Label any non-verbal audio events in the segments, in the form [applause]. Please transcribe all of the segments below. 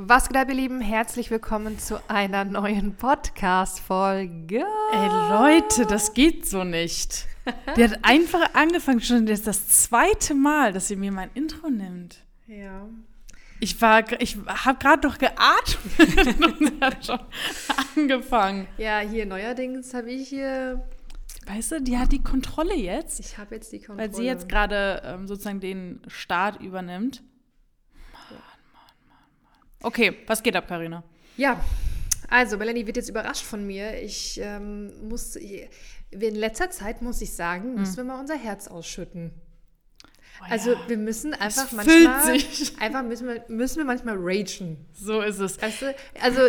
Was geht ab, ihr Lieben? Herzlich willkommen zu einer neuen Podcast-Folge. Ey, Leute, das geht so nicht. Die hat [laughs] einfach angefangen, schon das, ist das zweite Mal, dass sie mir mein Intro nimmt. Ja. Ich war, ich habe gerade noch geatmet [laughs] und hat schon angefangen. Ja, hier neuerdings habe ich hier. Weißt du, die hat die Kontrolle jetzt, Ich habe jetzt die Kontrolle. weil sie jetzt gerade ähm, sozusagen den Start übernimmt. Mann, Mann, Mann, Mann. Okay, was geht ab, Karina? Ja, also Melanie wird jetzt überrascht von mir. Ich ähm, muss. In letzter Zeit, muss ich sagen, müssen wir mal unser Herz ausschütten. Also wir müssen einfach manchmal. sich. Einfach müssen wir, müssen wir manchmal ragen. So ist es. Weißt du, also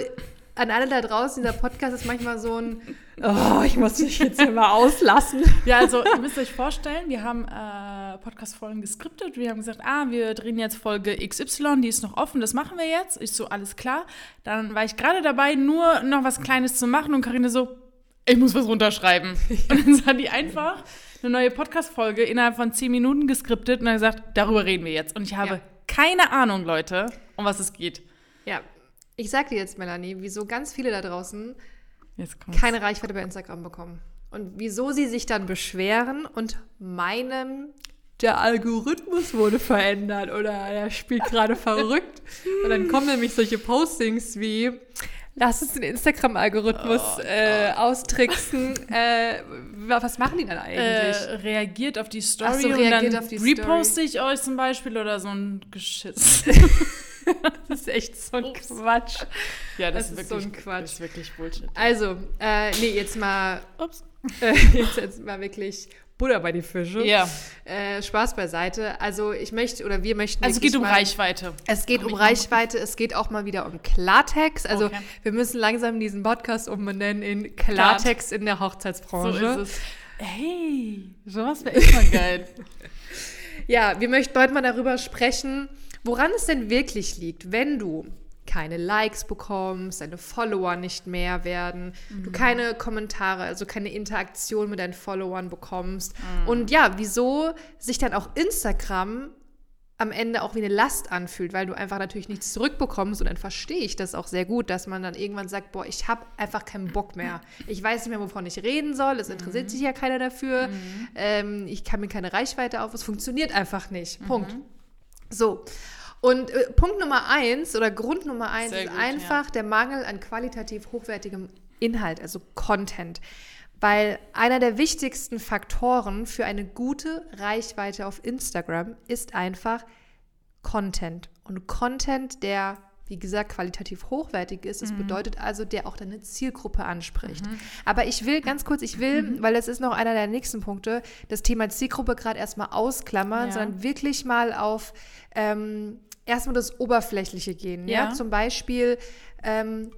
an alle da draußen, dieser Podcast ist manchmal so ein, [laughs] oh, ich muss mich jetzt hier mal auslassen. Ja, also ihr müsst euch vorstellen, wir haben äh, Podcast-Folgen geskriptet. Wir haben gesagt, ah, wir drehen jetzt Folge XY, die ist noch offen, das machen wir jetzt. Ich so, alles klar. Dann war ich gerade dabei, nur noch was Kleines zu machen und Karine so, ich muss was runterschreiben. [laughs] Und dann hat die einfach eine neue Podcast-Folge innerhalb von zehn Minuten geskriptet und hat gesagt, darüber reden wir jetzt. Und ich habe Ja. keine Ahnung, Leute, um was es geht. Ja, ich sag dir jetzt, Melanie, wieso ganz viele da draußen keine Reichweite bei Instagram bekommen. Und wieso sie sich dann beschweren und meinen, der Algorithmus wurde verändert oder er spielt gerade verrückt. Und dann kommen nämlich solche Postings wie, lass uns den Instagram-Algorithmus Oh, äh, austricksen. äh, wa- was machen die dann eigentlich? äh, reagiert auf die Story so, und dann auf die Story. reposte ich euch zum Beispiel oder so ein Geschiss. [laughs] [laughs] das ist echt so ein Quatsch. Ja, Das ist so ein Quatsch. Das ist wirklich Bullshit. Also, äh, nee, jetzt mal, Ups. [laughs] äh, jetzt, jetzt mal wirklich Butter bei die Fische. Ja. Äh, Spaß beiseite. Also ich möchte oder wir möchten. Also es wirklich geht um mal, Reichweite. Es geht Komm um Reichweite, es geht auch mal wieder um Klartext. Also Okay. wir müssen langsam diesen Podcast umbenennen in Klartext in der So Hochzeitsbranche. ist es. Hey, sowas wäre [laughs] echt mal geil. Ja, wir möchten heute mal darüber sprechen, woran es denn wirklich liegt, wenn du keine Likes bekommst, deine Follower nicht mehr werden, du keine Kommentare, also keine Interaktion mit deinen Followern bekommst. Und ja, wieso sich dann auch Instagram am Ende auch wie eine Last anfühlt, weil du einfach natürlich nichts zurückbekommst und dann verstehe ich das auch sehr gut, dass man dann irgendwann sagt, boah, ich habe einfach keinen Bock mehr. Ich weiß nicht mehr, wovon ich reden soll, es interessiert sich ja keiner dafür, ähm, ich kann mir keine Reichweite auf, es funktioniert einfach nicht. Punkt. So. Und äh, Punkt Nummer eins oder Grund Nummer eins Sehr ist gut, einfach der Mangel an qualitativ hochwertigem Inhalt, also Content. Weil einer der wichtigsten Faktoren für eine gute Reichweite auf Instagram ist einfach Content. Und Content, der, wie gesagt, qualitativ hochwertig ist, das bedeutet also, der auch deine Zielgruppe anspricht. Aber ich will ganz kurz, ich will, weil das ist noch einer der nächsten Punkte, das Thema Zielgruppe gerade erstmal ausklammern, Ja. sondern wirklich mal auf ähm, erstmal das Oberflächliche gehen. Ja, Ja. zum Beispiel. Ähm,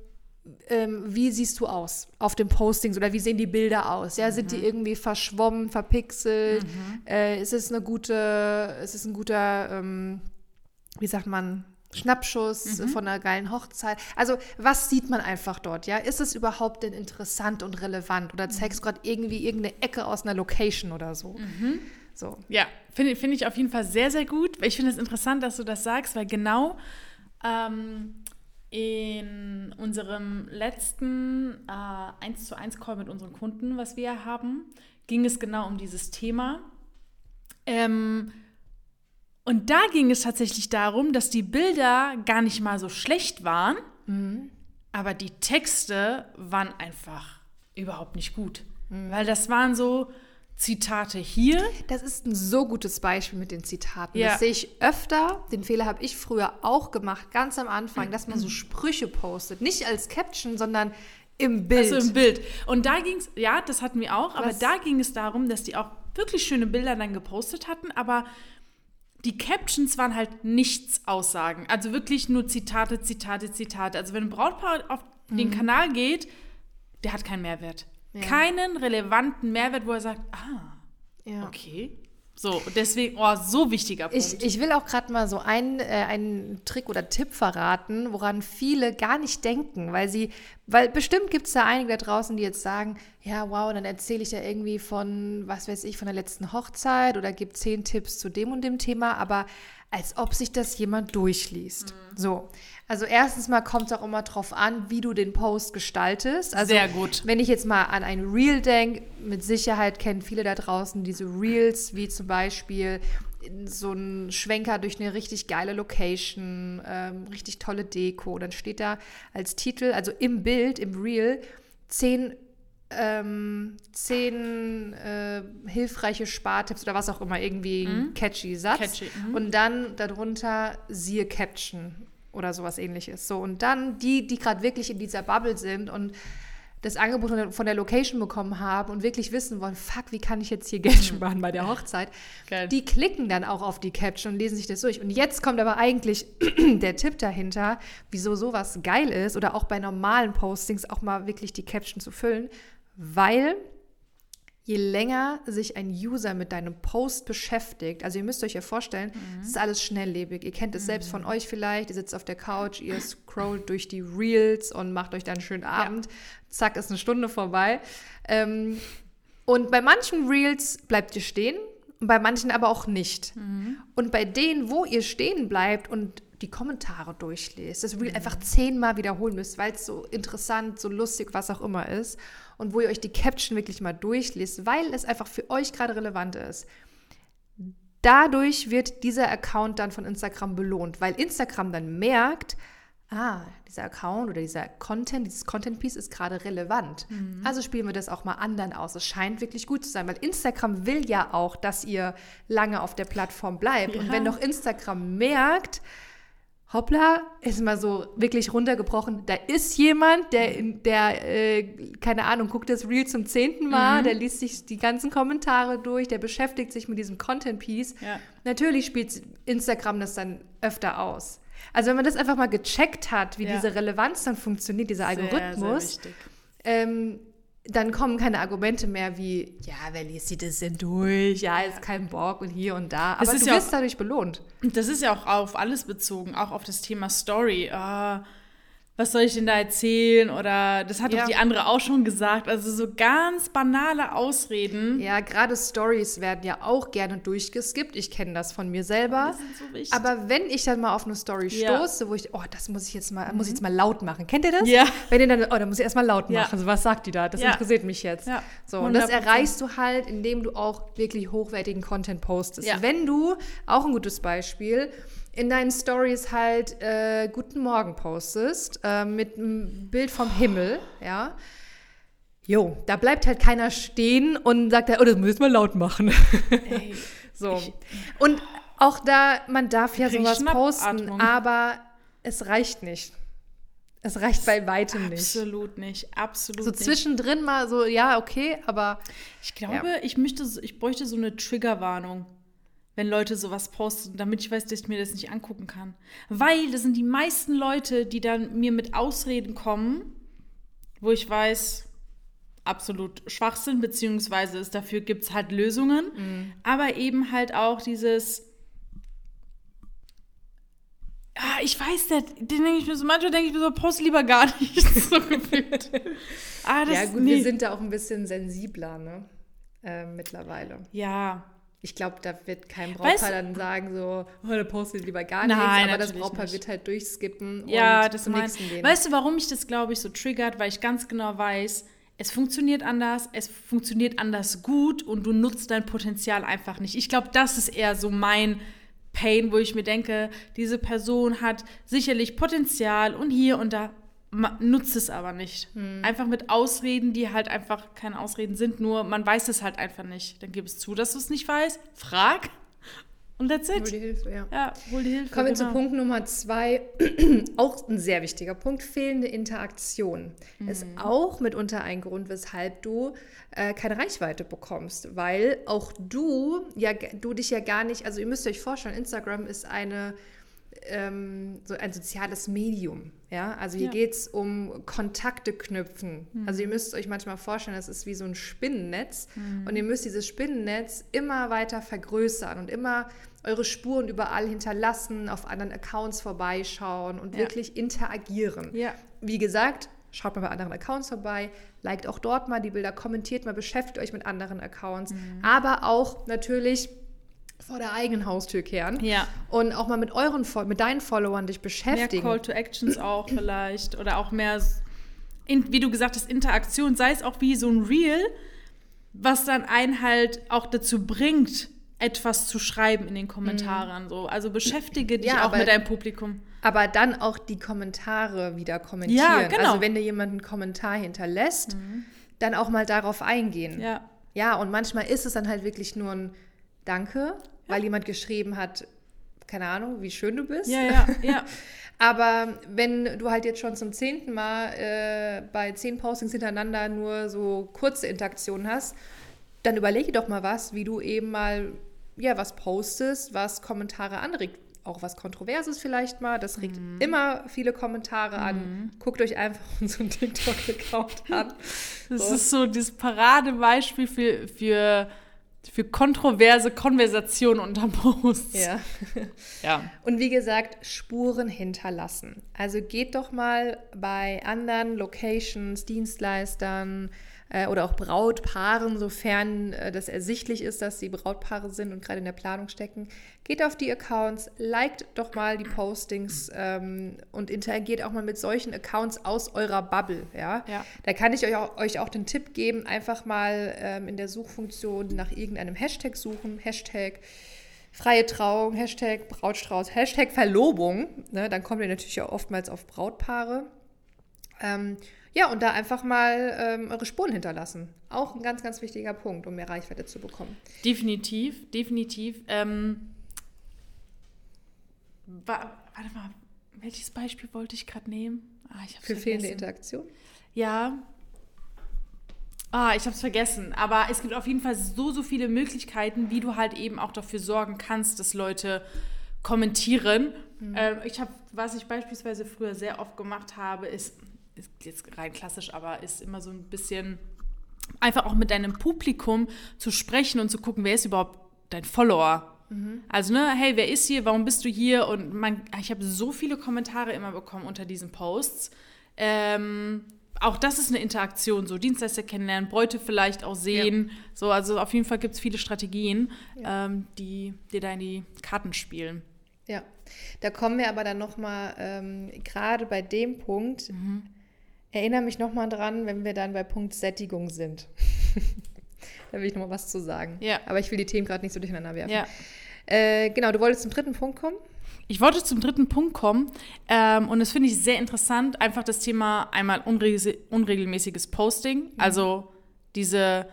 ähm, wie siehst du aus auf den Postings oder wie sehen die Bilder aus? Ja, sind Mhm. die irgendwie verschwommen, verpixelt? Äh, ist es eine gute, ist es ein guter, ähm, wie sagt man, Schnappschuss Mhm. von einer geilen Hochzeit? Also, was sieht man einfach dort? Ja, ist es überhaupt denn interessant und relevant oder zeigst Mhm. gerade irgendwie irgendeine Ecke aus einer Location oder so? So. Ja, finde finde ich auf jeden Fall sehr, sehr gut. Ich finde es interessant, dass du das sagst, weil genau ähm, in unserem letzten äh, 1 zu 1 Call mit unseren Kunden, was wir haben, ging es genau um dieses Thema. Ähm, und da ging es tatsächlich darum, dass die Bilder gar nicht mal so schlecht waren, aber die Texte waren einfach überhaupt nicht gut. Weil das waren so Zitate hier, Das ist ein so gutes Beispiel mit den Zitaten. Ja. Das sehe ich öfter. Den Fehler habe ich früher auch gemacht, ganz am Anfang, dass man so Sprüche postet. Nicht als Caption, sondern im Bild. Also im Bild. Und da ging es, ja, das hatten wir auch, aber Was? da ging es darum, dass die auch wirklich schöne Bilder dann gepostet hatten, aber die Captions waren halt nichts Aussagen. Also wirklich nur Zitate, Zitate, Zitate. Also wenn ein Brautpaar auf den Kanal geht, der hat keinen Mehrwert. Ja. Keinen relevanten Mehrwert, wo er sagt, ah, ja. okay. So, deswegen, oh, so wichtiger Punkt. Ich, ich will auch gerade mal so einen, äh, einen Trick oder Tipp verraten, woran viele gar nicht denken, weil sie, weil bestimmt gibt es da einige da draußen, die jetzt sagen, ja, wow, dann erzähle ich ja irgendwie von, was weiß ich, von der letzten Hochzeit oder gebe zehn Tipps zu dem und dem Thema, aber als ob sich das jemand durchliest. So. Also erstens mal kommt es auch immer drauf an, wie du den Post gestaltest. Also Sehr gut. wenn ich jetzt mal an ein Reel denke, mit Sicherheit kennen viele da draußen diese Reels, wie zum Beispiel so ein Schwenker durch eine richtig geile Location, ähm, richtig tolle Deko. Dann steht da als Titel, also im Bild, im Reel, zehn, ähm, zehn äh, hilfreiche Spartipps oder was auch immer, irgendwie ein catchy Satz. Catchy, mhm. Und dann darunter siehe Caption oder sowas ähnliches. So, und dann die, die gerade wirklich in dieser Bubble sind und das Angebot von der, von der Location bekommen haben und wirklich wissen wollen, fuck, wie kann ich jetzt hier Geld sparen bei der Hochzeit, Geil. die klicken dann auch auf die Caption und lesen sich das durch. Und jetzt kommt aber eigentlich [clears throat] der Tipp dahinter, wieso sowas geil ist oder auch bei normalen Postings auch mal wirklich die Caption zu füllen, weil je länger sich ein User mit deinem Post beschäftigt, also ihr müsst euch ja vorstellen, es ist alles schnelllebig. Ihr kennt es selbst von euch vielleicht, ihr sitzt auf der Couch, ihr scrollt durch die Reels und macht euch dann einen schönen Abend. Zack, ist eine Stunde vorbei. Ähm, und bei manchen Reels bleibt ihr stehen, bei manchen aber auch nicht. Und bei denen, wo ihr stehen bleibt und die Kommentare durchlest, das Reel einfach zehnmal wiederholen müsst, weil es so interessant, so lustig, was auch immer ist. Und wo ihr euch die Caption wirklich mal durchlest, weil es einfach für euch gerade relevant ist. Dadurch wird dieser Account dann von Instagram belohnt, weil Instagram dann merkt, ah, dieser Account oder dieser Content, dieses Content-Piece ist gerade relevant. Also spielen wir das auch mal anderen aus. Es scheint wirklich gut zu sein, weil Instagram will ja auch, dass ihr lange auf der Plattform bleibt. Und Ja. wenn doch Instagram merkt, hoppla, ist mal so wirklich runtergebrochen, da ist jemand, der, in, der äh, keine Ahnung, guckt das Reel zum zehnten Mal, der liest sich die ganzen Kommentare durch, der beschäftigt sich mit diesem Content-Piece. Ja. Natürlich spielt Instagram das dann öfter aus. Also wenn man das einfach mal gecheckt hat, wie Ja. diese Relevanz dann funktioniert, dieser Algorithmus, Sehr, sehr ähm, dann kommen keine Argumente mehr wie, ja, wer liest sich das denn durch? Ja, ist kein Bock und hier und da. Aber ist du ja wirst auch- dadurch belohnt. Das ist ja auch auf alles bezogen, auch auf das Thema Story. Ah, was soll ich denn da erzählen? Oder das hat Ja. doch die andere auch schon gesagt. Also so ganz banale Ausreden. Ja, gerade Stories werden ja auch gerne durchgeskippt. Ich kenne das von mir selber. Sind so. Aber wenn ich dann mal auf eine Story Ja. stoße, wo ich, oh, das muss ich jetzt mal, muss ich jetzt mal laut machen. Kennt ihr das? Ja. Wenn ihr dann, oh, da muss ich erstmal laut Ja. machen. So, was sagt die da? Das Ja. interessiert mich jetzt. Ja, So, und das 100%. erreichst du halt, indem du auch wirklich hochwertigen Content postest. Ja. Wenn du, auch ein gutes Beispiel, in deinen Stories halt äh, Guten Morgen postest, äh, mit einem Bild vom Himmel, ja. Jo, da bleibt halt keiner stehen und sagt, oh, das müssen wir laut machen. Ey, [laughs] So. Ich- und auch da, man darf ja sowas posten, aber es reicht nicht. Es reicht bei weitem nicht. absolut nicht. Absolut So nicht. zwischendrin mal so, ja, okay, aber Ich glaube, ich, möchte, so- ich bräuchte so eine Triggerwarnung, wenn Leute sowas posten, damit ich weiß, dass ich mir das nicht angucken kann. Weil das sind die meisten Leute, die dann mir mit Ausreden kommen, wo ich weiß, absolut Schwachsinn, beziehungsweise es dafür gibt es halt Lösungen. Aber eben halt auch dieses. Ah, ich weiß das, den denke ich mir so, manchmal denke ich mir so, post lieber gar nicht, so [laughs] gefühlt. Ah, das ja gut, nee. wir sind da auch ein bisschen sensibler, ne? Äh, mittlerweile. Ja, Ich glaube, da wird kein Weißt Brautpaar du- dann sagen so, oh, da postet lieber gar Nein, nichts, aber das Brautpaar nicht. wird halt durchskippen Ja, und das zum mein, nächsten gehen. Weißt du, warum mich das, glaube ich, so triggert? Weil ich ganz genau weiß, es funktioniert anders, es funktioniert anders gut und du nutzt dein Potenzial einfach nicht. Ich glaube, das ist eher so mein Pain, wo ich mir denke, diese Person hat sicherlich Potenzial und hier und da nutzt es aber nicht. Hm. Einfach mit Ausreden, die halt einfach keine Ausreden sind, nur man weiß es halt einfach nicht. Dann gib es zu, dass du es nicht weißt, frag und that's Hol it. die Hilfe, ja. Ja, hol die Hilfe. Kommen wir zu genau. Punkt Nummer zwei, [clears throat] auch ein sehr wichtiger Punkt, fehlende Interaktion. Ist auch mitunter ein Grund, weshalb du äh, keine Reichweite bekommst, weil auch du, ja, du dich ja gar nicht, also ihr müsst euch vorstellen, Instagram ist eine, ähm, so ein soziales Medium. Ja, also hier Ja. geht es um Kontakte knüpfen. Also ihr müsst euch manchmal vorstellen, das ist wie so ein Spinnennetz und ihr müsst dieses Spinnennetz immer weiter vergrößern und immer eure Spuren überall hinterlassen, auf anderen Accounts vorbeischauen und Ja. wirklich interagieren. Ja. Wie gesagt, schaut mal bei anderen Accounts vorbei, liked auch dort mal die Bilder, kommentiert mal, beschäftigt euch mit anderen Accounts, aber auch natürlich vor der eigenen Haustür kehren. Ja. Und auch mal mit euren, mit deinen Followern dich Mehr beschäftigen. Call to Actions auch vielleicht. Oder auch mehr, in, wie du gesagt hast, Interaktion. Sei es auch wie so ein Reel, was dann einen halt auch dazu bringt, etwas zu schreiben in den Kommentaren. So. Also beschäftige dich Ja, auch aber- mit deinem Publikum. Aber dann auch die Kommentare wieder kommentieren. Ja, genau. Mhm. Also wenn dir jemand einen Kommentar hinterlässt, dann auch mal darauf eingehen. Ja. Ja, und manchmal ist es dann halt wirklich nur ein Danke, weil jemand geschrieben hat, keine Ahnung, wie schön du bist. Ja, ja, ja. [laughs] Aber wenn du halt jetzt schon zum zehnten Mal äh, bei zehn Postings hintereinander nur so kurze Interaktionen hast, dann überlege doch mal was, wie du eben mal ja was postest, was Kommentare anregt. Auch was Kontroverses vielleicht mal. Das regt Mhm. immer viele Kommentare an. Guckt euch einfach [laughs] unseren TikTok-Account an. Das So. ist so dieses Paradebeispiel für, für, für kontroverse Konversationen unter Posts. Ja. [laughs] ja. Und wie gesagt, Spuren hinterlassen. Also geht doch mal bei anderen Locations, Dienstleistern äh, oder auch Brautpaaren, sofern äh, das ersichtlich ist, dass sie Brautpaare sind und gerade in der Planung stecken. Geht auf die Accounts, liked doch mal die Postings ähm, und interagiert auch mal mit solchen Accounts aus eurer Bubble. Ja? Ja. Da kann ich euch auch, euch auch den Tipp geben, einfach mal ähm, in der Suchfunktion nach irgendeinem Hashtag suchen. Hashtag freie Trauung, Hashtag Brautstrauß, Hashtag Verlobung. Ne, dann kommt ihr natürlich auch oftmals auf Brautpaare. Ähm, ja, und da einfach mal ähm, eure Spuren hinterlassen. Auch ein ganz, ganz wichtiger Punkt, um mehr Reichweite zu bekommen. Definitiv, definitiv. Ähm, wa warte mal, welches Beispiel wollte ich gerade nehmen? Ah, ich Für fehlende vergessen. Interaktion. Ja. Ah, ich habe es vergessen. Aber es gibt auf jeden Fall so, so viele Möglichkeiten, wie du halt eben auch dafür sorgen kannst, dass Leute kommentieren. Ähm, ich habe, was ich beispielsweise früher sehr oft gemacht habe, ist, ist jetzt rein klassisch, aber ist immer so ein bisschen einfach auch mit deinem Publikum zu sprechen und zu gucken, wer ist überhaupt dein Follower. Also, ne, hey, wer ist hier? Warum bist du hier? Und man, ich habe so viele Kommentare immer bekommen unter diesen Posts. Ähm, auch das ist eine Interaktion, so Dienstleister kennenlernen, Bräute vielleicht auch sehen. So, also auf jeden Fall gibt es viele Strategien, ähm, die dir da in die Karten spielen. Ja, da kommen wir aber dann nochmal, ähm, gerade bei dem Punkt, erinnere mich nochmal dran, wenn wir dann bei Punkt Sättigung sind. [laughs] da will ich nochmal was zu sagen. Ja. Aber ich will die Themen gerade nicht so durcheinander werfen. Ja. Äh, genau, du wolltest zum dritten Punkt kommen? Ich wollte zum dritten Punkt kommen ähm, und das finde ich sehr interessant, einfach das Thema einmal unregel unregelmäßiges Posting, also diese,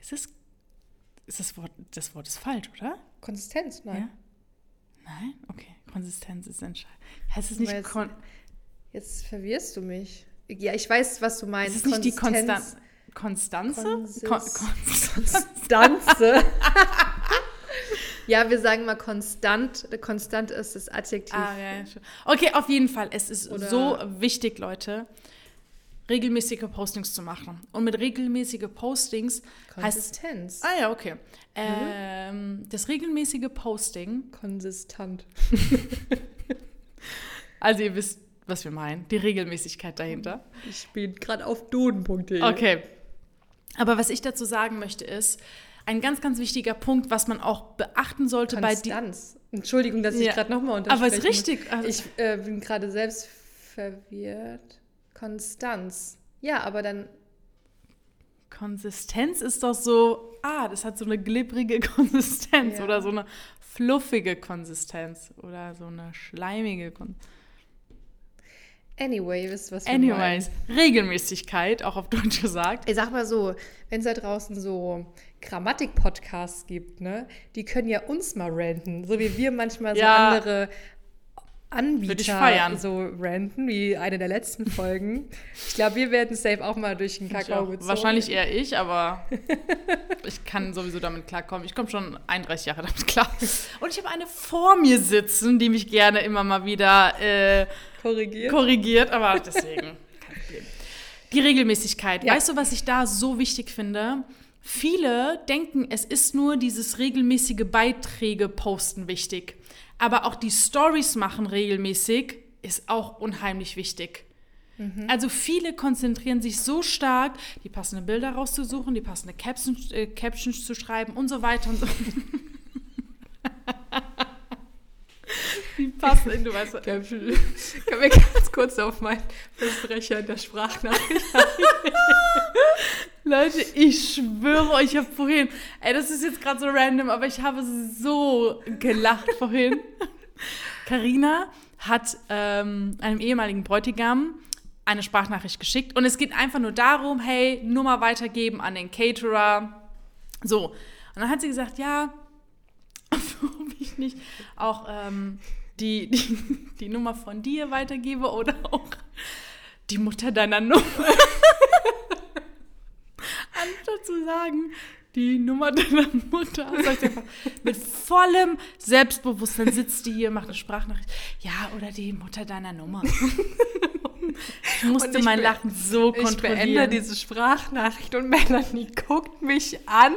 ist das, ist das Wort, das Wort ist falsch, oder? Konsistenz, nein. Ja? Nein? Okay, Konsistenz ist entscheidend. Heißt es nicht, kon Jetzt verwirrst du mich. Ja, ich weiß, was du meinst. ist es nicht die Konstan Konstanze? Konsis- Kon Konstanze. [laughs] Ja, wir sagen mal konstant. Konstant ist das Adjektiv. Ah, ja. Okay, auf jeden Fall. Es ist Oder- so wichtig, Leute, regelmäßige Postings zu machen. Und mit regelmäßige Postings heißt Konsistenz. Ah ja, okay. Ähm, das regelmäßige Posting, Konsistant. [laughs] also ihr wisst, was wir meinen, die Regelmäßigkeit dahinter. Ich bin gerade auf duden.de. Okay. Aber was ich dazu sagen möchte, ist, ein ganz, ganz wichtiger Punkt, was man auch beachten sollte bei die. Konstanz. Entschuldigung, dass ich Ja. gerade nochmal unterspreche. Aber ist richtig. Also, Ich äh, bin gerade selbst verwirrt. Konstanz. Ja, aber dann. Konsistenz ist doch so, ah, das hat so eine glibbrige [laughs] Konsistenz Ja. oder so eine fluffige Konsistenz oder so eine schleimige Konsistenz. Anyway, ihr wisst, was wir meinen. Anyways, Regelmäßigkeit, auch auf Deutsch gesagt. Ich sag mal so, wenn es da draußen so Grammatik-Podcasts gibt, ne, die können ja uns mal ranten, so wie wir manchmal so Ja. andere Würde ich Anbieter feiern. so ranten, wie eine der letzten Folgen. Ich glaube, wir werden safe auch mal durch den Kakao gezogen. Wahrscheinlich eher ich, aber [laughs] ich kann sowieso damit klarkommen. Ich komme schon 31 Jahre damit klar. Und ich habe eine vor mir sitzen, die mich gerne immer mal wieder äh, korrigiert. korrigiert, aber [laughs] deswegen kein Problem. Die Regelmäßigkeit. Ja. Weißt du, was ich da so wichtig finde? Viele denken, es ist nur dieses regelmäßige Beiträge posten wichtig aber auch die Stories machen regelmäßig ist auch unheimlich wichtig. Mhm. Also viele konzentrieren sich so stark, die passenden Bilder rauszusuchen, die passende Captions, äh, Captions zu schreiben und so weiter und so. [laughs] Die passen in, du weißt was. Können wir ganz kurz auf meinen Versprecher in der Sprachnachricht Leute, ich schwöre euch, ich habe vorhin, ey, das ist jetzt gerade so random, aber ich habe so gelacht vorhin. Karina hat ähm, einem ehemaligen Bräutigam eine Sprachnachricht geschickt und es geht einfach nur darum, hey, Nummer weitergeben an den Caterer. So. Und dann hat sie gesagt, ja, ob ich nicht auch ähm, die, die, die Nummer von dir weitergebe oder auch die Mutter deiner Nummer. Anstatt zu sagen, die Nummer deiner Mutter. Mit vollem Selbstbewusstsein sitzt die hier, macht eine Sprachnachricht. Ja, oder die Mutter deiner Nummer. Ich musste ich mein Lachen so Ich beende kontrollieren. diese Sprachnachricht und Melanie guckt mich an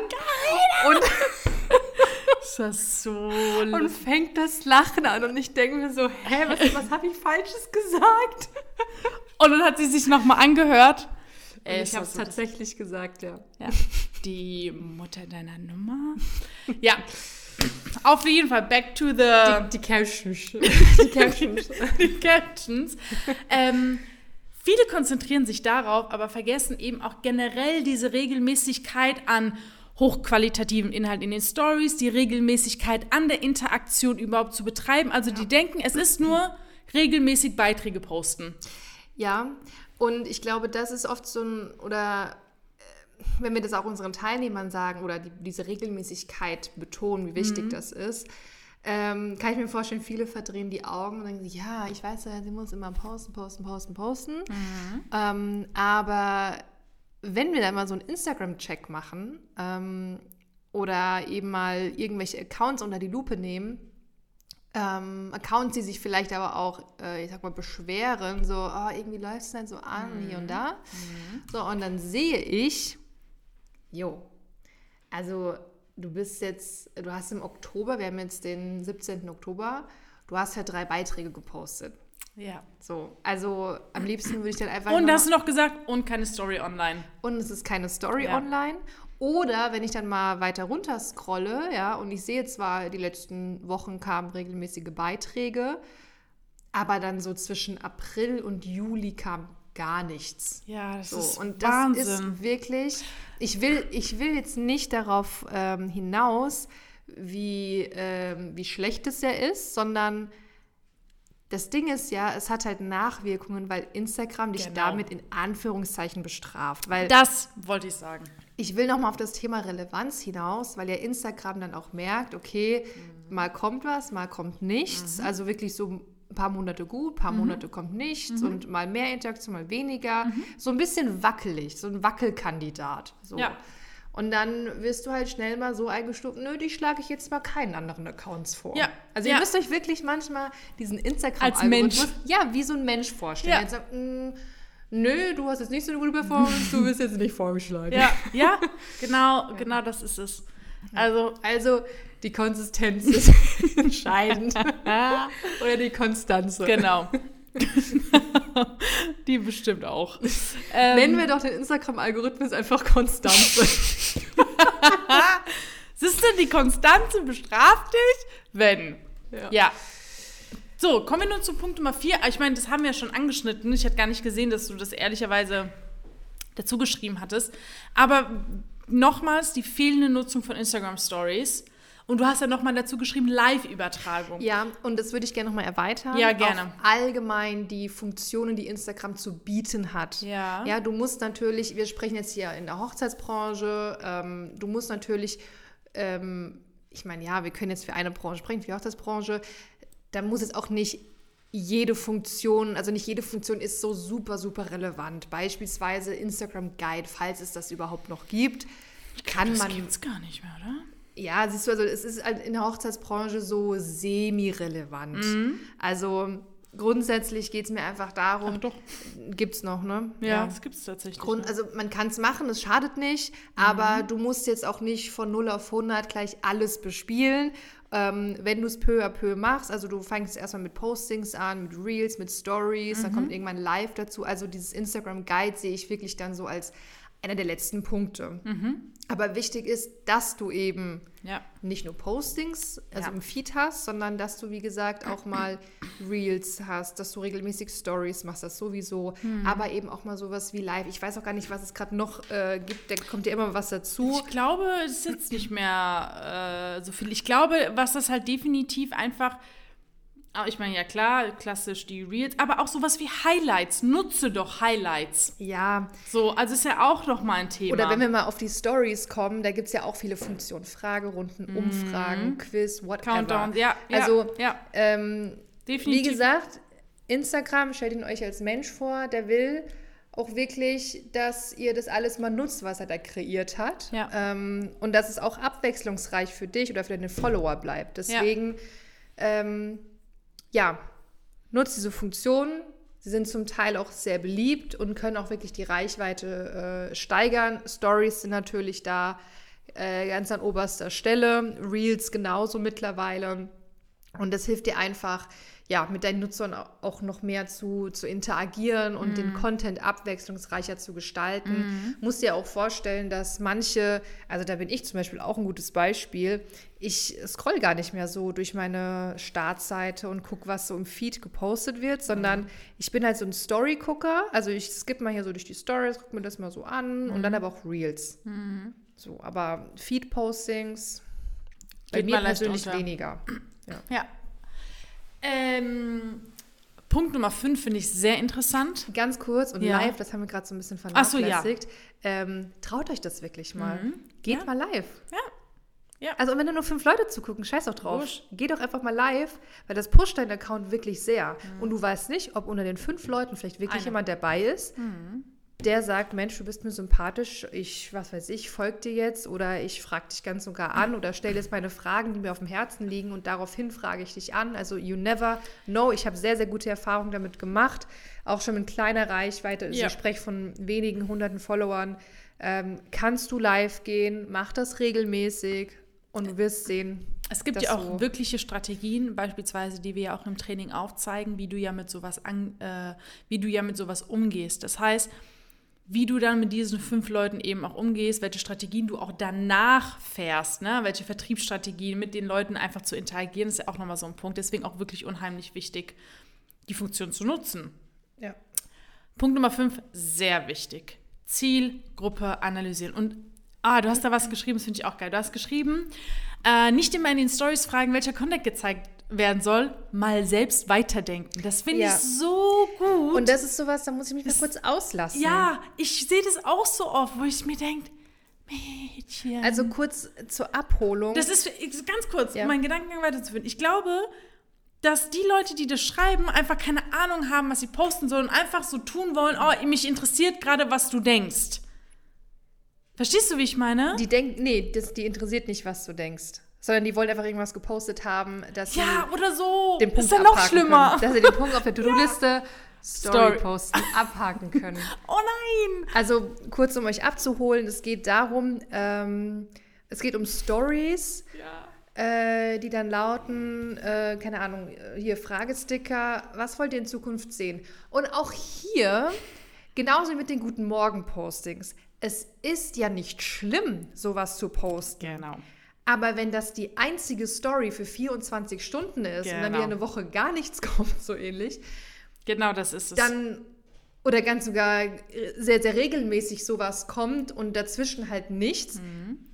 und, Das war so und fängt das Lachen an. Und ich denke mir so, hä, was, [laughs] was habe ich Falsches gesagt? Und dann hat sie sich nochmal angehört. Ey, ich es war habe es tatsächlich gesagt, ja. Ja. Die Mutter deiner Nummer? [laughs] Ja. Auf jeden Fall, back to the Die Captions. [laughs] Die Captions. die Captions. ähm, viele konzentrieren sich darauf, aber vergessen eben auch generell diese Regelmäßigkeit an hochqualitativen Inhalt in den Stories, die Regelmäßigkeit an der Interaktion überhaupt zu betreiben. Also die denken, es ist nur regelmäßig Beiträge posten. Ja, und ich glaube, das ist oft so ein, oder äh, wenn wir das auch unseren Teilnehmern sagen oder die, diese Regelmäßigkeit betonen, wie wichtig das ist, ähm, kann ich mir vorstellen, viele verdrehen die Augen und denken, ja, ich weiß ja, sie muss immer posten, posten, posten, posten. Ähm, aber wenn wir da mal so einen Instagram-Check machen ähm, oder eben mal irgendwelche Accounts unter die Lupe nehmen, ähm, Accounts, die sich vielleicht aber auch, äh, ich sag mal, beschweren, so, oh, irgendwie läuft es nicht so an, hier und da. So, und dann sehe ich, jo, also du bist jetzt, du hast im Oktober, wir haben jetzt den 17. Oktober, du hast ja drei Beiträge gepostet. Ja. So, also am liebsten würde ich dann einfach. Und hast du noch gesagt, und keine Story online. und es ist keine Story Ja. online. Oder wenn ich dann mal weiter runter scrolle, ja, und ich sehe zwar, die letzten Wochen kamen regelmäßige Beiträge, aber dann so zwischen April und Juli kam gar nichts. Ja, das So, ist und das Wahnsinn. ist wirklich, ich will, ich will jetzt nicht darauf ähm, hinaus, wie, ähm, wie schlecht es ja ist, sondern das Ding ist ja, es hat halt Nachwirkungen, weil Instagram dich Genau. damit in Anführungszeichen bestraft. Weil das wollte ich sagen. ich will nochmal auf das Thema Relevanz hinaus, weil ja Instagram dann auch merkt, okay, mal kommt was, mal kommt nichts. Mhm. Also wirklich so ein paar Monate gut, ein paar Monate kommt nichts Mhm. und mal mehr Interaktion, mal weniger. So ein bisschen wackelig, so ein Wackelkandidat. So. Ja. Und dann wirst du halt schnell mal so eingestuft, nö, die schlage ich jetzt mal keinen anderen Accounts vor. Ja. Also Ja. ihr müsst euch wirklich manchmal diesen Als Instagram-Algorithmus, Mensch. ja, wie so ein Mensch vorstellen. Ja. Sagt, "Mm, nö, du hast jetzt nicht so eine gute Performance, du wirst jetzt nicht vorgeschlagen. Ja, [laughs] ja, genau, genau das ist es. Also, Also die Konsistenz [laughs] ist entscheidend. [laughs] Oder die Konstanze. genau. [laughs] Die bestimmt auch. Ähm, [laughs] Nennen wir doch den Instagram-Algorithmus einfach Konstanze. [laughs] Siehst du, die Konstanze bestraft dich, wenn. Ja. Ja. So, kommen wir nun zu Punkt Nummer vier. Ich meine, das haben wir ja schon angeschnitten. Ich hatte gar nicht gesehen, dass du das ehrlicherweise dazu geschrieben hattest. Aber nochmals die fehlende Nutzung von Instagram Stories. Und du hast ja nochmal dazu geschrieben, Live-Übertragung. ja, und das würde ich gerne nochmal erweitern. Ja, gerne. Auf allgemein die Funktionen, die Instagram zu bieten hat. Ja. Ja, du musst natürlich, wir sprechen jetzt hier in der Hochzeitsbranche, ähm, du musst natürlich, ähm, ich meine, ja, wir können jetzt für eine Branche sprechen, für die Hochzeitsbranche, da muss es auch nicht jede Funktion, also nicht jede Funktion ist so super, super relevant. Beispielsweise Instagram Guide, falls es das überhaupt noch gibt, kann das man gibt's gar nicht mehr, oder? Ja, siehst du, also es ist halt in der Hochzeitsbranche so semi-relevant. Mhm. Also grundsätzlich geht es mir einfach darum, Ach doch. gibt es noch, ne? Ja, das gibt's tatsächlich. Grund, also man kann es machen, es schadet nicht, Mhm. aber du musst jetzt auch nicht von 0 auf 100 gleich alles bespielen. Ähm, wenn du es peu à peu machst, also du fängst erstmal mit Postings an, mit Reels, mit Stories, dann Mhm. kommt irgendwann Live dazu. Also dieses Instagram Guide sehe ich wirklich dann so als einer der letzten Punkte. Mhm. Aber wichtig ist, dass du eben Ja. nicht nur Postings, also Ja. im Feed hast, sondern dass du, wie gesagt, auch mal Reels hast, dass du regelmäßig Stories machst, das sowieso, Hm. aber eben auch mal sowas wie Live. Ich weiß auch gar nicht, was es gerade noch äh, gibt, da kommt ja immer was dazu. Ich glaube, es ist jetzt nicht mehr äh, so viel. Ich glaube, was das halt definitiv einfach. Aber ich meine, ja klar, klassisch die Reels, aber auch sowas wie Highlights. Nutze doch Highlights. Ja, So, also ist ja auch noch mal ein Thema. oder wenn wir mal auf die Stories kommen, da gibt es ja auch viele Funktionen. Fragerunden, Umfragen, Quiz, whatever. Mhm. Countdown, ja, ja, Also, ja, ähm, definitiv. Wie gesagt, Instagram, stellt ihn euch als Mensch vor, der will auch wirklich, dass ihr das alles mal nutzt, was er da kreiert hat. Ja. Ähm, und dass es auch abwechslungsreich für dich oder für deine Follower bleibt. Deswegen, ähm, ja, nutzt diese Funktionen. Sie sind zum Teil auch sehr beliebt und können auch wirklich die Reichweite äh, steigern. Stories sind natürlich da äh, ganz an oberster Stelle. Reels genauso mittlerweile. Und das hilft dir einfach, ja, mit deinen Nutzern au- auch noch mehr zu, zu interagieren und den Content abwechslungsreicher zu gestalten. Musst dir auch vorstellen, dass manche, also da bin ich zum Beispiel auch ein gutes Beispiel, ich scroll gar nicht mehr so durch meine Startseite und gucke, was so im Feed gepostet wird, sondern ich bin halt so ein Story-Gucker. Also ich skippe mal hier so durch die Stories, gucke mir das mal so an und dann aber auch Reels. So, aber Feed-Postings bei mir persönlich unter. weniger. Ja. Ähm, Punkt Nummer 5 finde ich sehr interessant. Ganz kurz und Ja. live, das haben wir gerade so ein bisschen Ach so, ja. vernachlässigt. ähm, traut euch das wirklich mal. Mhm. Geht Ja. mal live. Ja. Ja. Also und wenn da nur fünf Leute zugucken, scheiß doch drauf. Wurscht. Geh doch einfach mal live, weil das pusht deinen Account wirklich sehr. Mhm. Und du weißt nicht, ob unter den fünf Leuten vielleicht wirklich Einer. jemand dabei ist, Mhm. Der sagt, Mensch, du bist mir sympathisch, ich, was weiß ich, folge dir jetzt oder ich frage dich ganz sogar an oder stelle jetzt meine Fragen, die mir auf dem Herzen liegen und daraufhin frage ich dich an. Also you never know. Ich habe sehr, sehr gute Erfahrungen damit gemacht, auch schon mit kleiner Reichweite. Also Ja. Ich spreche von wenigen hunderten Followern. Ähm, kannst du live gehen, mach das regelmäßig und du wirst sehen. Es gibt ja auch du- wirkliche Strategien, beispielsweise, die wir ja auch im Training aufzeigen, wie du ja mit sowas an, äh, wie du ja mit sowas umgehst. Das heißt, wie du dann mit diesen fünf Leuten eben auch umgehst, welche Strategien du auch danach fährst, ne? welche Vertriebsstrategien mit den Leuten einfach zu interagieren, ist ja auch nochmal so ein Punkt. Deswegen auch wirklich unheimlich wichtig, die Funktion zu nutzen. Ja. Punkt Nummer 5, sehr wichtig. Zielgruppe analysieren. Und ah, du hast da was geschrieben, das finde ich auch geil. Du hast geschrieben, äh, nicht immer in den Stories fragen, welcher Content gezeigt werden soll, mal selbst weiterdenken. Das finde Ja. ich so gut. Und das ist sowas, da muss ich mich mal kurz auslassen. ja, ich sehe das auch so oft, wo ich mir denke, Mädchen. Also kurz zur Abholung. Das ist ganz kurz, Ja. um meinen Gedankengang weiterzuführen. Ich glaube, dass die Leute, die das schreiben, einfach keine Ahnung haben, was sie posten sollen und einfach so tun wollen, oh, mich interessiert gerade, was du denkst. Verstehst du, wie ich meine? Die denken, nee, das, die interessiert nicht, was du denkst. Sondern die wollen einfach irgendwas gepostet haben, dass ja, sie oder so. den Punkt ist ja noch schlimmer. Können. Dass sie den Punkt auf der [laughs] To-Do-Liste Story, Story. posten, abhaken können. [laughs] Oh nein! Also kurz, um euch abzuholen, es geht darum, ähm, es geht um Stories, Ja. äh, die dann lauten, äh, keine Ahnung, hier Fragesticker, was wollt ihr in Zukunft sehen? Und auch hier, genauso wie mit den Guten Morgen-Postings, es ist ja nicht schlimm, sowas zu posten. Genau. Aber wenn das die einzige Story für 24 Stunden ist und dann Genau. wieder eine Woche gar nichts [laughs] kommt, so ähnlich, Genau, das ist es. dann oder ganz sogar sehr, sehr regelmäßig sowas kommt und dazwischen halt nichts,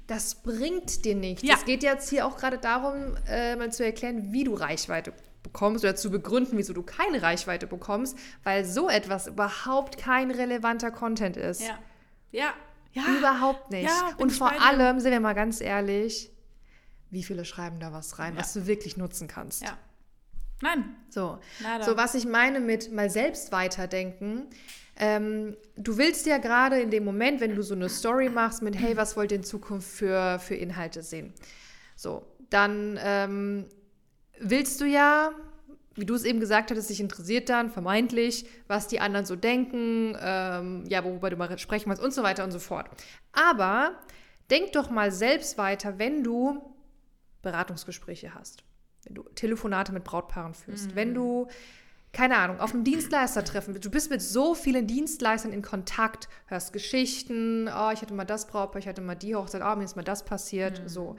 das bringt dir nichts. Mhm. Ja. Es geht jetzt hier auch gerade darum, äh, mal zu erklären, wie du Reichweite bekommst oder zu begründen, wieso du keine Reichweite bekommst, weil so etwas überhaupt kein relevanter Content ist. ja. Ja. Ja. Überhaupt nicht. Ja, und vor allem, sind wir mal ganz ehrlich, wie viele schreiben da was rein, Ja. was du wirklich nutzen kannst. Ja. Nein. So. So, was ich meine mit mal selbst weiterdenken. Ähm, du willst ja gerade in dem Moment, wenn du so eine Story machst mit, hey, was wollt ihr in Zukunft für, für Inhalte sehen? So, dann ähm, willst du ja, wie du es eben gesagt hattest, dich interessiert dann vermeintlich, was die anderen so denken, ähm, ja, worüber du mal sprechen willst und so weiter und so fort. Aber denk doch mal selbst weiter, wenn du Beratungsgespräche hast, wenn du Telefonate mit Brautpaaren führst, wenn du keine Ahnung, auf einem Dienstleister treffen. Du bist mit so vielen Dienstleistern in Kontakt, hörst Geschichten, oh, ich hatte mal das Brautpaar, ich hatte mal die Hochzeit, oh, mir ist mal das passiert, mhm. so.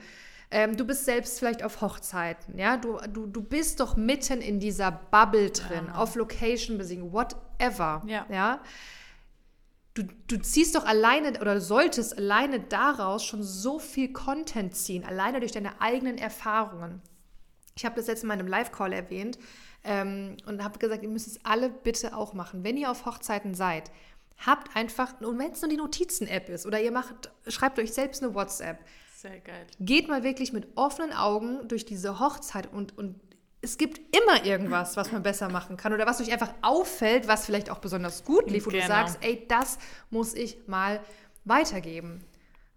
Ähm, du bist selbst vielleicht auf Hochzeiten, ja, du, du, du bist doch mitten in dieser Bubble drin, ja. auf Location besiegen, whatever, ja. ja? Du, du ziehst doch alleine oder solltest alleine daraus schon so viel Content ziehen, alleine durch deine eigenen Erfahrungen. Ich habe das jetzt in meinem Live-Call erwähnt ähm, und habe gesagt, ihr müsst es alle bitte auch machen. Wenn ihr auf Hochzeiten seid, habt einfach, und wenn es nur die Notizen-App ist oder ihr macht, schreibt euch selbst eine WhatsApp, sehr geil. Geht mal wirklich mit offenen Augen durch diese Hochzeit und, und es gibt immer irgendwas, was man besser machen kann oder was euch einfach auffällt, was vielleicht auch besonders gut lief, wo genau. du sagst, ey, das muss ich mal weitergeben.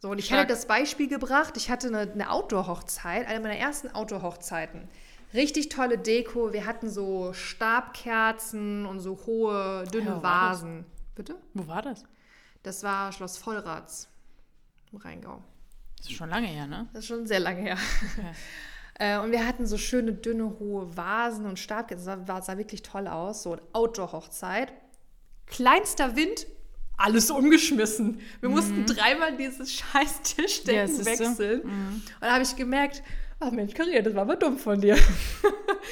So, und ich Stark. hatte das Beispiel gebracht, ich hatte eine, eine Outdoor-Hochzeit, eine meiner ersten Outdoor-Hochzeiten. Richtig tolle Deko, wir hatten so Stabkerzen und so hohe, dünne ja, Vasen. Bitte? Wo war das? Das war Schloss Vollrats im Rheingau. Das ist schon lange her, ne? Das ist schon sehr lange her. Okay. [laughs] Äh, und wir hatten so schöne, dünne, hohe Vasen und Stabkerzen. Das sah, sah wirklich toll aus. So eine Outdoor-Hochzeit. Kleinster Wind, alles umgeschmissen. Wir mhm. mussten dreimal dieses [laughs] scheiß Tischdecken ja, wechseln. So. Mhm. Und da habe ich gemerkt, ach Mensch, Karriere, das war aber dumm von dir.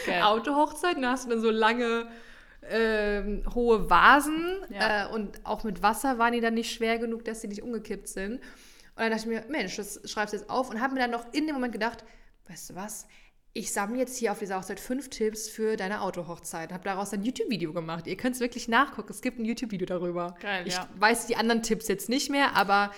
Okay. Autohochzeit, [laughs] da hast du dann so lange äh, hohe Vasen ja. äh, und auch mit Wasser waren die dann nicht schwer genug, dass sie nicht umgekippt sind. Und dann dachte ich mir, Mensch, das schreibst du jetzt auf und habe mir dann noch in dem Moment gedacht, weißt du was, ich sammle jetzt hier auf dieser Hochzeit fünf Tipps für deine Autohochzeit. Habe daraus ein YouTube-Video gemacht. Ihr könnt es wirklich nachgucken. Es gibt ein YouTube-Video darüber. Geil, ich ja. weiß die anderen Tipps jetzt nicht mehr, aber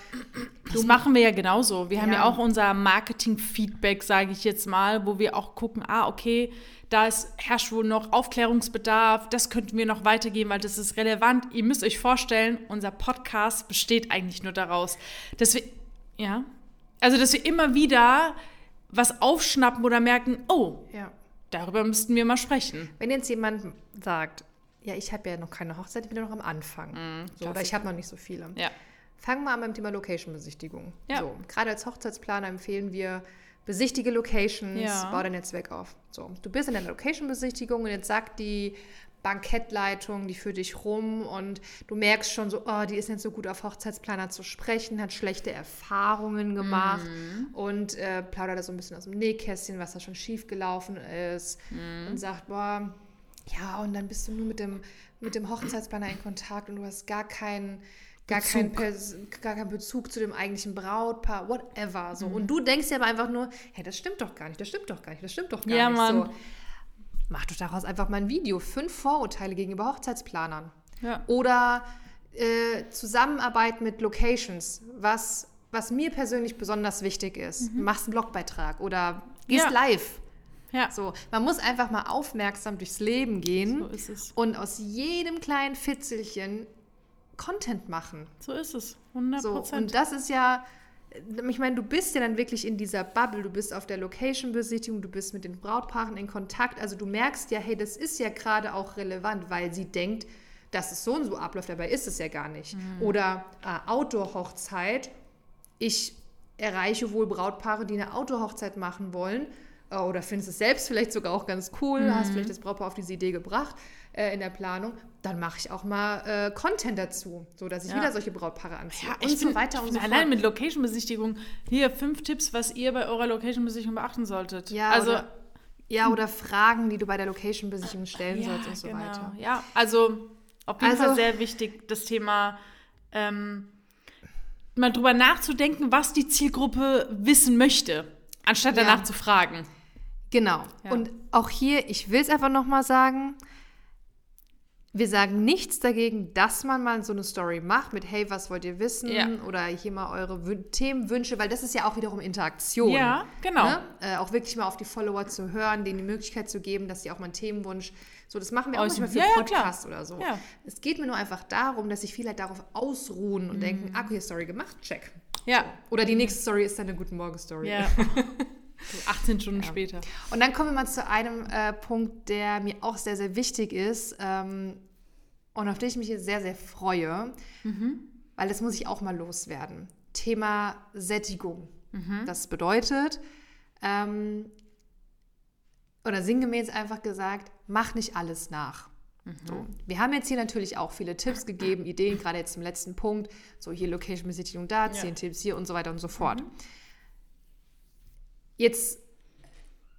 das machen wir ja genauso. Wir ja. haben ja auch unser Marketing-Feedback, sage ich jetzt mal, wo wir auch gucken, ah, okay, da ist, herrscht wohl noch Aufklärungsbedarf, das könnten wir noch weitergeben, weil das ist relevant. Ihr müsst euch vorstellen, unser Podcast besteht eigentlich nur daraus, dass wir ja. Also, dass wir immer wieder was aufschnappen oder merken, oh, ja. darüber müssten wir mal sprechen. Wenn jetzt jemand sagt, ja, ich habe ja noch keine Hochzeit, ich bin ja noch am Anfang. Mm, so, oder ich habe noch nicht so viele. Ja. Fangen wir an beim Thema Location-Besichtigung. Ja. So, gerade als Hochzeitsplaner empfehlen wir, besichtige Locations, ja. bau dein Netzwerk auf. So, du bist in der Location-Besichtigung und jetzt sagt die Bankettleitung, die führt dich rum und du merkst schon so, oh, die ist nicht so gut auf Hochzeitsplaner zu sprechen, hat schlechte Erfahrungen gemacht mhm. und äh, plaudert da so ein bisschen aus dem Nähkästchen, was da schon schief gelaufen ist mhm. und sagt, boah, ja, und dann bist du nur mit dem, mit dem Hochzeitsplaner in Kontakt und du hast gar keinen gar keinen gar kein Bezug zu dem eigentlichen Brautpaar, whatever. So. Mhm. Und du denkst ja aber einfach nur, hey, das stimmt doch gar nicht, das stimmt doch gar nicht, das stimmt doch gar ja, nicht. Mann. So mach doch daraus einfach mal ein Video. Fünf Vorurteile gegenüber Hochzeitsplanern. Ja. Oder äh, Zusammenarbeit mit Locations, was, was mir persönlich besonders wichtig ist. Mhm. Machst einen Blogbeitrag oder gehst ja. live. Ja. So, man muss einfach mal aufmerksam durchs Leben gehen so und aus jedem kleinen Fitzelchen Content machen. So ist es. 100 So, und das ist ja ich meine, du bist ja dann wirklich in dieser Bubble, du bist auf der Location-Besichtigung, du bist mit den Brautpaaren in Kontakt. Also du merkst ja, hey, das ist ja gerade auch relevant, weil sie denkt, dass es so und so abläuft, dabei ist es ja gar nicht. Mhm. Oder äh, Outdoor-Hochzeit. Ich erreiche wohl Brautpaare, die eine Outdoor-Hochzeit machen wollen äh, oder findest es selbst vielleicht sogar auch ganz cool, mhm. hast vielleicht das Brautpaar auf diese Idee gebracht äh, in der Planung, dann mache ich auch mal äh, Content dazu, so dass ich ja. wieder solche Brautpaare anziehe ja, und so weiter und so fort. Allein mit Location-Besichtigung, hier fünf Tipps, was ihr bei eurer Location-Besichtigung beachten solltet. Ja, also oder, ja, oder Fragen, die du bei der Location-Besichtigung stellen ja, sollst und so genau. weiter. Ja, also auf jeden also, Fall sehr wichtig, das Thema ähm, mal drüber nachzudenken, was die Zielgruppe wissen möchte, anstatt danach zu fragen. Genau. Und auch hier, ich will es einfach nochmal sagen, wir sagen nichts dagegen, dass man mal so eine Story macht mit, hey, was wollt ihr wissen? Ja. Oder hier mal eure w Themenwünsche, weil das ist ja auch wiederum Interaktion. Ja, genau. Ne? Äh, auch wirklich mal auf die Follower zu hören, denen die Möglichkeit zu geben, dass sie auch mal einen Themenwunsch, so das machen wir auch manchmal für ja, Podcast ja, oder so. Ja. Es geht mir nur einfach darum, dass sich viele halt darauf ausruhen und mhm. denken, ah, okay, Story gemacht, check. Ja. Oder die nächste Story ist dann eine Guten Morgen Story. Ja. [laughs] So 18 Stunden ja. später. Und dann kommen wir mal zu einem äh, Punkt, der mir auch sehr, sehr wichtig ist ähm, und auf den ich mich jetzt sehr, sehr freue, mhm. weil das muss ich auch mal loswerden. Thema Sättigung. Mhm. Das bedeutet, ähm, oder sinngemäß einfach gesagt, mach nicht alles nach. So. Wir haben jetzt hier natürlich auch viele Tipps gegeben, Ideen, gerade jetzt im letzten Punkt. So hier Location-Besichtigung da, zehn Ja. Tipps hier und so weiter und so fort. Jetzt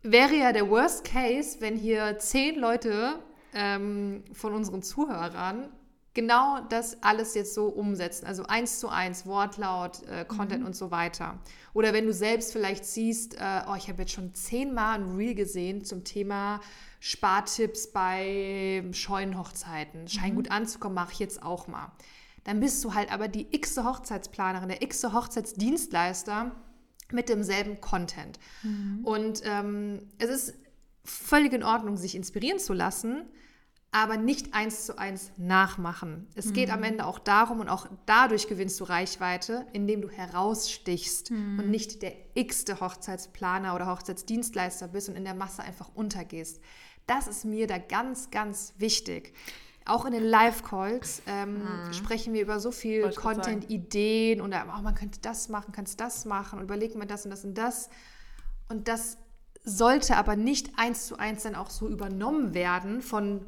wäre ja der Worst Case, wenn hier zehn Leute ähm, von unseren Zuhörern genau das alles jetzt so umsetzen. Also eins zu eins, Wortlaut, äh, Content und so weiter. Oder wenn du selbst vielleicht siehst, äh, oh, ich habe jetzt schon zehnmal ein Reel gesehen zum Thema Spartipps bei Scheunenhochzeiten. Scheint gut anzukommen, mache ich jetzt auch mal. Dann bist du halt aber die x-te Hochzeitsplanerin, der x-te Hochzeitsdienstleister mit demselben Content. Und ähm, es ist völlig in Ordnung, sich inspirieren zu lassen, aber nicht eins zu eins nachmachen. Es geht am Ende auch darum, und auch dadurch gewinnst du Reichweite, indem du herausstichst und nicht der x-te Hochzeitsplaner oder Hochzeitsdienstleister bist und in der Masse einfach untergehst. Das ist mir da ganz, ganz wichtig. Auch in den Live-Calls ähm, sprechen wir über so viel Wollte ich grad sagen. Content, Ideen und oh, man könnte das machen, kannst das machen und überlegt man das und das und das. Und das sollte aber nicht eins zu eins dann auch so übernommen werden von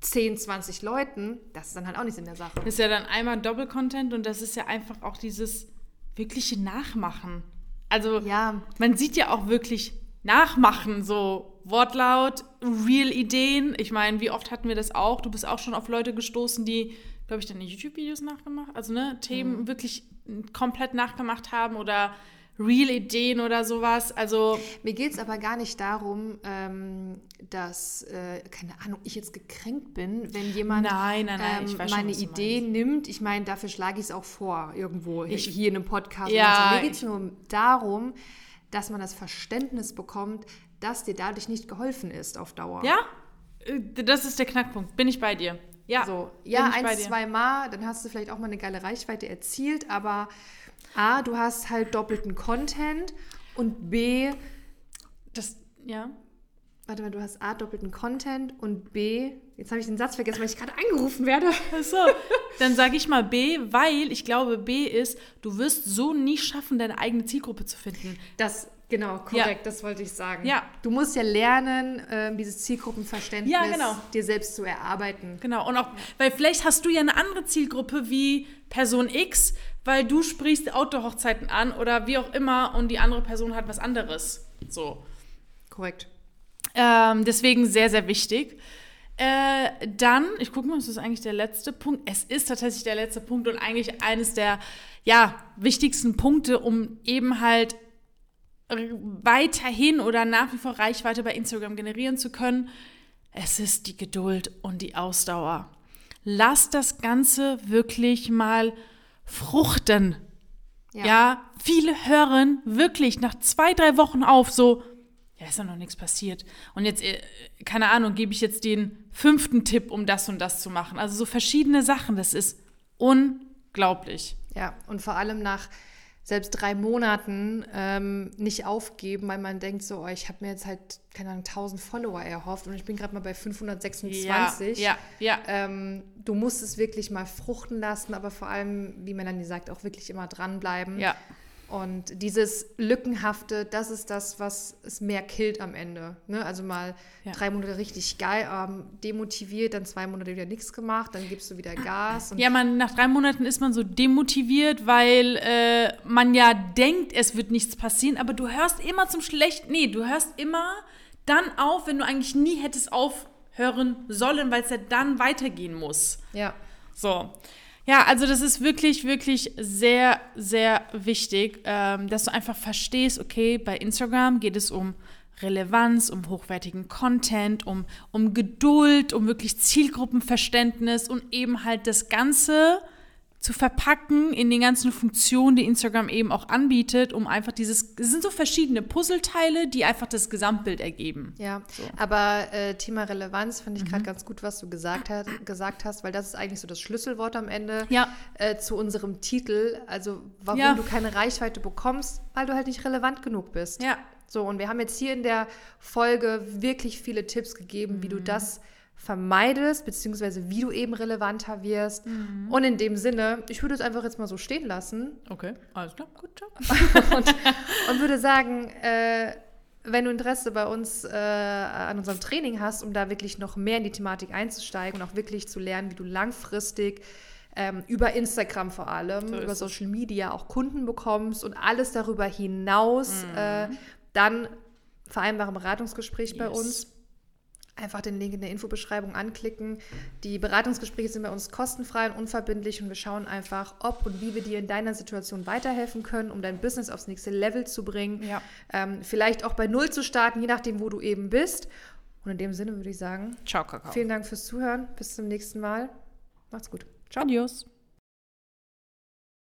10, 20 Leuten. Das ist dann halt auch nichts in der Sache. Das ist ja dann einmal Doppel-Content und das ist ja einfach auch dieses wirkliche Nachmachen. Also Ja. man sieht ja auch wirklich Nachmachen, so Wortlaut, Real-Ideen. Ich meine, wie oft hatten wir das auch? Du bist auch schon auf Leute gestoßen, die, glaube ich, deine YouTube-Videos nachgemacht, also ne, Themen wirklich komplett nachgemacht haben oder Real-Ideen oder sowas. Also Mir geht es aber gar nicht darum, ähm, dass, äh, keine Ahnung, ich jetzt gekränkt bin, wenn jemand Nein, nein, nein, ähm, schon, meine du Idee nimmt. Ich meine, dafür schlage ich es auch vor, irgendwo Ich- hier in einem Podcast. Ja, so. Mir geht es nur darum, dass man das Verständnis bekommt, dass dir dadurch nicht geholfen ist auf Dauer. ja, äh, das ist der Knackpunkt. Bin ich bei dir. Ja, So, ja, dir. zwei Mal, dann hast du vielleicht auch mal eine geile Reichweite erzielt, aber A, du hast halt doppelten Content und B, Das, ja. warte mal, du hast A, doppelten Content und B, jetzt habe ich den Satz vergessen, weil ich gerade angerufen werde. Achso, dann sage ich mal B, weil ich glaube, B ist, du wirst so nie schaffen, deine eigene Zielgruppe zu finden. Das, genau, korrekt, das wollte ich sagen. Ja. Du musst ja lernen, ähm, dieses Zielgruppenverständnis Ja, genau. dir selbst zu erarbeiten. Genau, und auch, weil vielleicht hast du ja eine andere Zielgruppe wie Person X, weil du sprichst Outdoor-Hochzeiten an oder wie auch immer und die andere Person hat was anderes. So. Korrekt. Ähm, deswegen sehr, sehr wichtig. Äh, dann, ich gucke mal, ist das eigentlich der letzte Punkt? Es ist tatsächlich der letzte Punkt und eigentlich eines der ja, wichtigsten Punkte, um eben halt weiterhin oder nach wie vor Reichweite bei Instagram generieren zu können. Es ist die Geduld und die Ausdauer. Lass das Ganze wirklich mal fruchten. Ja. Ja. viele hören wirklich nach zwei, drei Wochen auf, so, ja, ist doch noch nichts passiert. Und jetzt, äh, keine Ahnung, gebe ich jetzt den fünften Tipp, um das und das zu machen. Also so verschiedene Sachen, das ist unglaublich. Ja, und vor allem nach selbst drei Monaten ähm, nicht aufgeben, weil man denkt so, oh, ich habe mir jetzt halt, keine Ahnung, 1000 Follower erhofft und ich bin gerade mal bei 526. Ja, ja, ja. Ähm, du musst es wirklich mal fruchten lassen, aber vor allem, wie Melanie sagt, auch wirklich immer dranbleiben. ja. Und dieses Lückenhafte, das ist das, was es mehr killt am Ende. Ne? Also mal Ja. drei Monate richtig geil, ähm, demotiviert, dann zwei Monate wieder nichts gemacht, dann gibst du wieder Gas. Und Ja, man, nach drei Monaten ist man so demotiviert, weil äh, man ja denkt, es wird nichts passieren, aber du hörst immer zum Schlechten. Nee, du hörst immer dann auf, wenn du eigentlich nie hättest aufhören sollen, weil es ja dann weitergehen muss. ja. So. Ja, also das ist wirklich, wirklich sehr, sehr wichtig, ähm, dass du einfach verstehst, okay, bei Instagram geht es um Relevanz, um hochwertigen Content, um, um Geduld, um wirklich Zielgruppenverständnis und eben halt das Ganze zu verpacken in den ganzen Funktionen, die Instagram eben auch anbietet, um einfach dieses, es sind so verschiedene Puzzleteile, die einfach das Gesamtbild ergeben. Ja, aber äh, Thema Relevanz fand ich gerade ganz gut, was du gesagt, hat, gesagt hast, weil das ist eigentlich so das Schlüsselwort am Ende Ja. äh, zu unserem Titel. Also warum Ja. du keine Reichweite bekommst, weil du halt nicht relevant genug bist. Ja. So, und wir haben jetzt hier in der Folge wirklich viele Tipps gegeben, wie du das vermeidest, beziehungsweise wie du eben relevanter wirst. Und in dem Sinne, ich würde es einfach jetzt mal so stehen lassen Okay, alles klar, gut, ciao. [laughs] und, und würde sagen, äh, wenn du Interesse bei uns äh, an unserem Training hast, um da wirklich noch mehr in die Thematik einzusteigen und auch wirklich zu lernen, wie du langfristig ähm, über Instagram vor allem, So über. Social Media auch Kunden bekommst und alles darüber hinaus, Mhm. äh, dann vereinbare ein Beratungsgespräch bei Yes. uns. Einfach den Link in der Infobeschreibung anklicken. Die Beratungsgespräche sind bei uns kostenfrei und unverbindlich und wir schauen einfach, ob und wie wir dir in deiner Situation weiterhelfen können, um dein Business aufs nächste Level zu bringen. Ja. Ähm, vielleicht auch bei Null zu starten, je nachdem, wo du eben bist. Und in dem Sinne würde ich sagen, Ciao, Kakao. vielen Dank fürs Zuhören. Bis zum nächsten Mal. Macht's gut. Ciao. Adios.